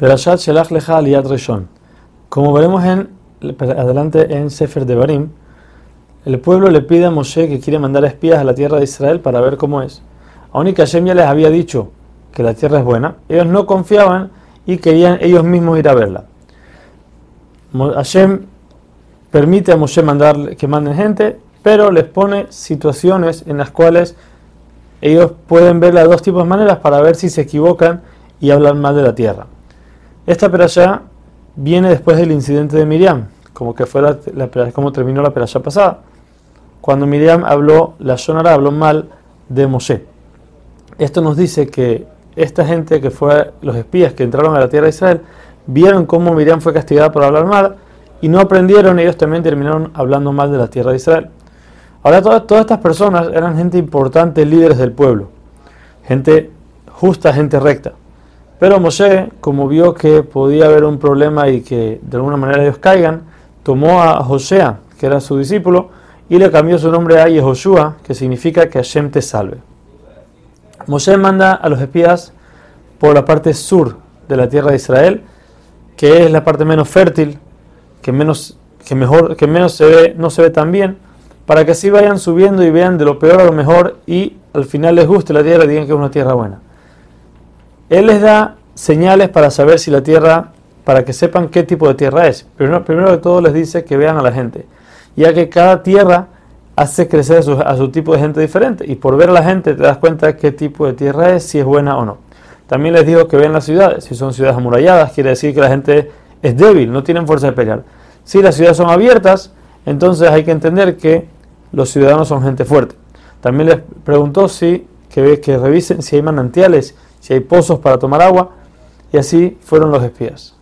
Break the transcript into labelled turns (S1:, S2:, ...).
S1: Perashat Shelach Lecha Aliyat Reshon. Como veremos en, adelante en Sefer de Barim, el pueblo le pide a Moshe que quiere mandar espías a la tierra de Israel para ver cómo es. Aún y Hashem ya les había dicho que la tierra es buena, ellos no confiaban y querían ellos mismos ir a verla. Hashem permite a Moshe mandar que manden gente, pero les pone situaciones en las cuales ellos pueden ver las dos tipos de maneras para ver si se equivocan y hablan mal de la tierra. Esta perashá viene después del incidente de Miriam, como que fue la, como terminó la perashá pasada, cuando Miriam habló, la Shonara habló mal de Moshe. Esto nos dice que esta gente que fue los espías que entraron a la tierra de Israel, vieron cómo Miriam fue castigada por hablar mal y no aprendieron, ellos también terminaron hablando mal de la tierra de Israel. Ahora todas, todas estas personas eran gente importante, líderes del pueblo, gente justa, gente recta. Pero Moshe, como vio que podía haber un problema y que de alguna manera ellos caigan, tomó a Josea, que era su discípulo, y le cambió su nombre a Yehoshua, que significa que Hashem te salve. Moshe manda a los espías por la parte sur de la tierra de Israel, que es la parte menos fértil, que menos, que mejor, que menos se ve, no se ve tan bien, para que así vayan subiendo y vean de lo peor a lo mejor y al final les guste la tierra y digan que es una tierra buena. Él les da señales para saber si la tierra, para que sepan qué tipo de tierra es. Primero, primero de todo les dice que vean a la gente, ya que cada tierra hace crecer a su, tipo de gente diferente y por ver a la gente te das cuenta qué tipo de tierra es, si es buena o no. También les digo que vean las ciudades, si son ciudades amuralladas, quiere decir que la gente es débil, no tienen fuerza de pelear. Si las ciudades son abiertas, entonces hay que entender que los ciudadanos son gente fuerte. También les preguntó si que, que revisen si hay manantiales, si hay pozos para tomar agua, y así fueron los espías.